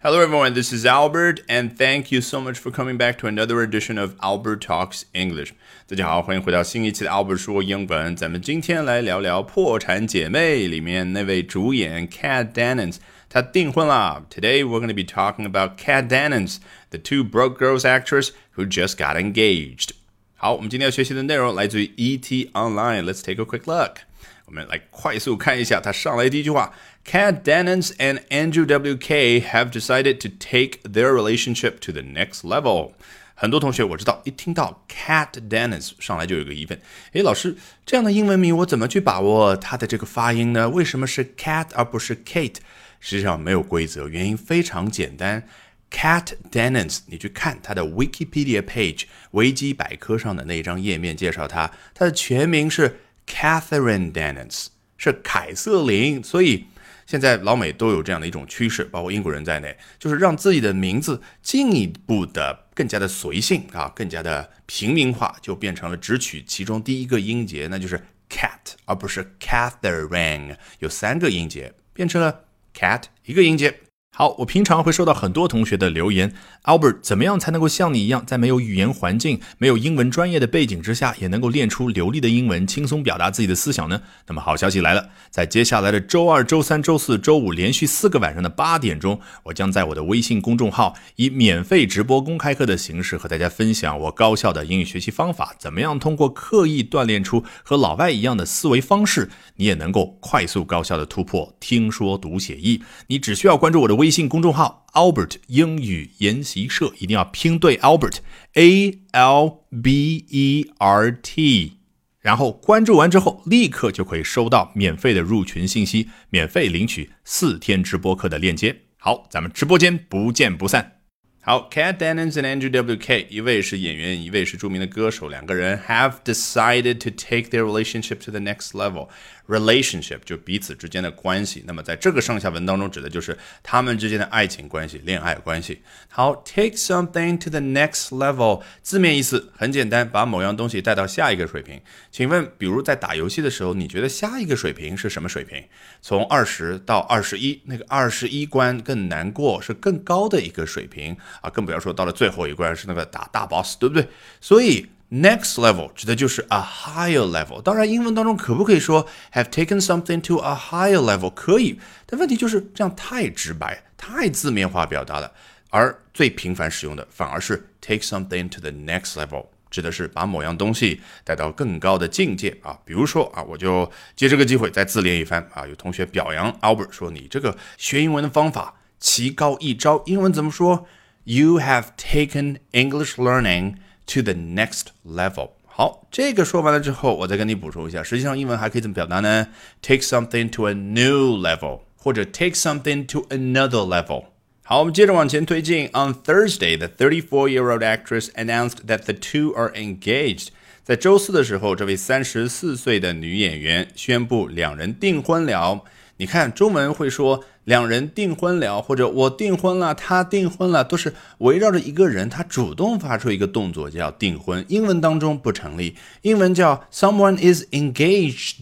Hello, everyone. This is Albert, and thank you so much for coming back to another edition of Albert Talks English. 大家好，欢迎回到新一期的 Albert 说英文。咱们今天来聊聊《破产姐妹》里面那位主演 Kat Dennings，她订婚了。Today we're going to be talking about Kat Dennings, the two broke girls actress who just got engaged. 好，我们今天要学习的内容来自于 ET Online. Let's take a quick look. 我们来快速看一下，他上来第一句话 Cat Dennings and Andrew WK have decided to take their relationship to the next level。很多同学我知道，一听到 Cat Dennings 上来就有个疑问：诶，老师，这样的英文名我怎么去把握它的这个发音呢？为什么是 Cat 而不是 Kate？实际上没有规则，原因非常简单。Cat Dennings，你去看他的 Wikipedia page 维基百科上的那一张页面介绍他，他的全名是。Catherine Dennings 是凯瑟琳，所以现在老美都有这样的一种趋势，包括英国人在内，就是让自己的名字进一步的更加的随性啊，更加的平民化，就变成了只取其中第一个音节，那就是 cat，而不是 Catherine，有三个音节，变成了 cat 一个音节。好，我平常会收到很多同学的留言，Albert，怎么样才能够像你一样，在没有语言环境、没有英文专业的背景之下，也能够练出流利的英文，轻松表达自己的思想呢？那么好消息来了，在接下来的周二、周三、周四周五连续四个晚上的八点钟，我将在我的微信公众号以免费直播公开课的形式和大家分享我高效的英语学习方法，怎么样通过刻意锻炼出和老外一样的思维方式，你也能够快速高效的突破听说读写译。你只需要关注我的微。微信公众号 Albert 英语研习社一定要拼对 Albert A L B E R T，然后关注完之后，立刻就可以收到免费的入群信息，免费领取四天直播课的链接。好，咱们直播间不见不散。好，Kat Dennings and Andrew WK，一位是演员，一位是著名的歌手，两个人 have decided to take their relationship to the next level。relationship 就彼此之间的关系，那么在这个上下文当中指的就是他们之间的爱情关系、恋爱关系。好，take something to the next level，字面意思很简单，把某样东西带到下一个水平。请问，比如在打游戏的时候，你觉得下一个水平是什么水平？从二十到二十一，那个二十一关更难过，是更高的一个水平啊，更不要说到了最后一关是那个打大 boss，对不对？所以。Next level 指的就是 a higher level。当然，英文当中可不可以说 have taken something to a higher level？可以，但问题就是这样太直白、太字面化表达了。而最频繁使用的反而是 take something to the next level，指的是把某样东西带到更高的境界啊。比如说啊，我就借这个机会再自恋一番啊。有同学表扬 Albert 说：“你这个学英文的方法棋高一招。”英文怎么说 ？You have taken English learning。to the next level。好，这个说完了之后，我再跟你补充一下，实际上英文还可以怎么表达呢？Take something to a new level，或者 take something to another level。好，我们接着往前推进。On Thursday, the 34-year-old actress announced that the two are engaged。在周四的时候，这位三十四岁的女演员宣布两人订婚了。你看，中文会说 两人订婚了，或者我订婚了，他订婚了，都是围绕着一个人，他主动发出一个动作叫订婚。英文当中不成立，英文叫 someone is engaged，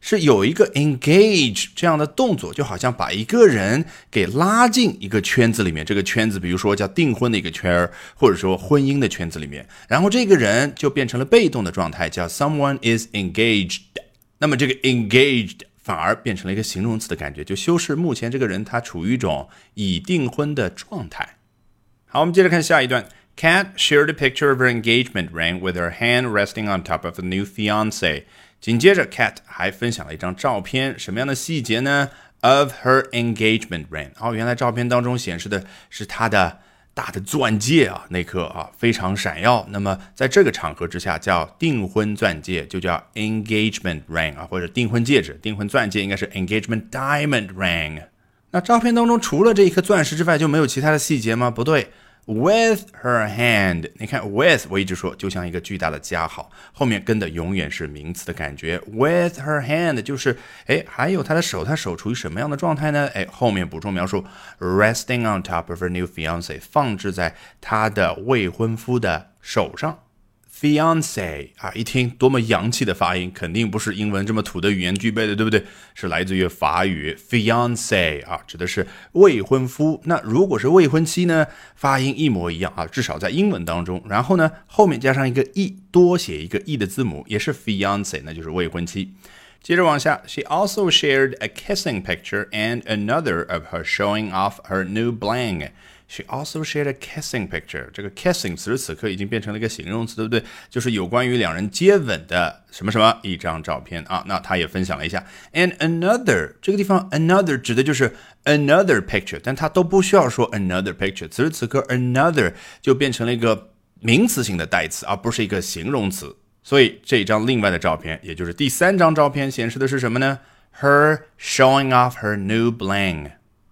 是有一个 engage 这样的动作，就好像把一个人给拉进一个圈子里面，这个圈子比如说叫订婚的一个圈儿，或者说婚姻的圈子里面，然后这个人就变成了被动的状态，叫 someone is engaged。那么这个 engaged。反而变成了一个形容词的感觉，就修饰目前这个人他处于一种已订婚的状态。好，我们接着看下一段。Kat shared a picture of her engagement ring with her hand resting on top of a new fiance。紧接着，Kat 还分享了一张照片，什么样的细节呢？Of her engagement ring。哦，原来照片当中显示的是她的。大的钻戒啊，那颗啊非常闪耀。那么在这个场合之下，叫订婚钻戒，就叫 engagement ring 啊，或者订婚戒指。订婚钻戒应该是 engagement diamond ring。那照片当中除了这一颗钻石之外，就没有其他的细节吗？不对。With her hand，你看，with 我一直说就像一个巨大的加号，后面跟的永远是名词的感觉。With her hand 就是，哎，还有她的手，她手处于什么样的状态呢？哎，后面补充描述，resting on top of her new fiance，放置在她的未婚夫的手上。Fiance 啊，一听多么洋气的发音，肯定不是英文这么土的语言具备的，对不对？是来自于法语 fiance 啊，指的是未婚夫。那如果是未婚妻呢？发音一模一样啊，至少在英文当中。然后呢，后面加上一个 e，多写一个 e 的字母，也是 fiance，那就是未婚妻。接着往下，She also shared a kissing picture and another of her showing off her new bling. She also shared a kissing picture。这个 kissing 此时此刻已经变成了一个形容词，对不对？就是有关于两人接吻的什么什么一张照片啊。那她也分享了一下。And another 这个地方 another 指的就是 another picture，但它都不需要说 another picture。此时此刻 another 就变成了一个名词性的代词，而不是一个形容词。所以这张另外的照片，也就是第三张照片，显示的是什么呢？Her showing off her new bling。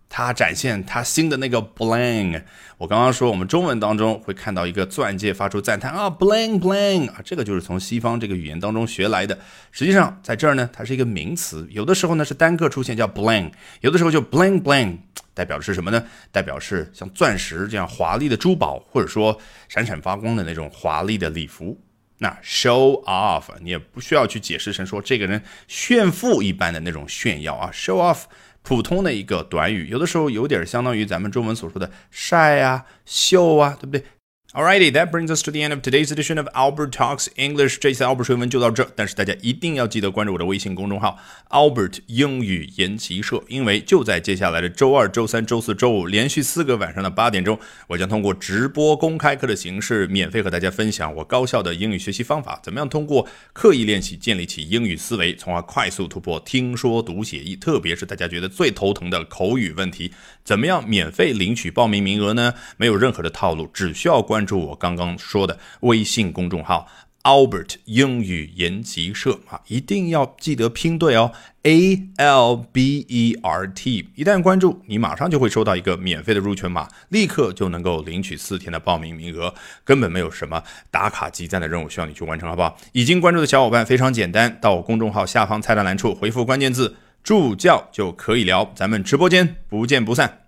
它展现它新的那个 bling。我刚刚说，我们中文当中会看到一个钻戒发出赞叹啊，bling bling 啊，这个就是从西方这个语言当中学来的。实际上，在这儿呢，它是一个名词，有的时候呢是单个出现叫 bling，有的时候就 bling bling，代表的是什么呢？代表是像钻石这样华丽的珠宝，或者说闪闪发光的那种华丽的礼服。那 show off，你也不需要去解释成说这个人炫富一般的那种炫耀啊，show off。普通的一个短语，有的时候有点相当于咱们中文所说的晒啊、秀啊，对不对？？Alrighty, that brings us to the end of today's edition of Albert Talks English。这次 Albert 说文就到这，但是大家一定要记得关注我的微信公众号 Albert 英语研习社，因为就在接下来的周二、周三、周四周五连续四个晚上的八点钟，我将通过直播公开课的形式，免费和大家分享我高效的英语学习方法，怎么样通过刻意练习建立起英语思维，从而快速突破听说读写译，特别是大家觉得最头疼的口语问题，怎么样免费领取报名名额呢？没有任何的套路，只需要关。关注我刚刚说的微信公众号 Albert 英语研习社啊，一定要记得拼对哦，A L B E R T。一旦关注，你马上就会收到一个免费的入群码，立刻就能够领取四天的报名名额，根本没有什么打卡集赞的任务需要你去完成，好不好？已经关注的小伙伴非常简单，到我公众号下方菜单栏处回复关键字“助教”就可以聊，咱们直播间不见不散。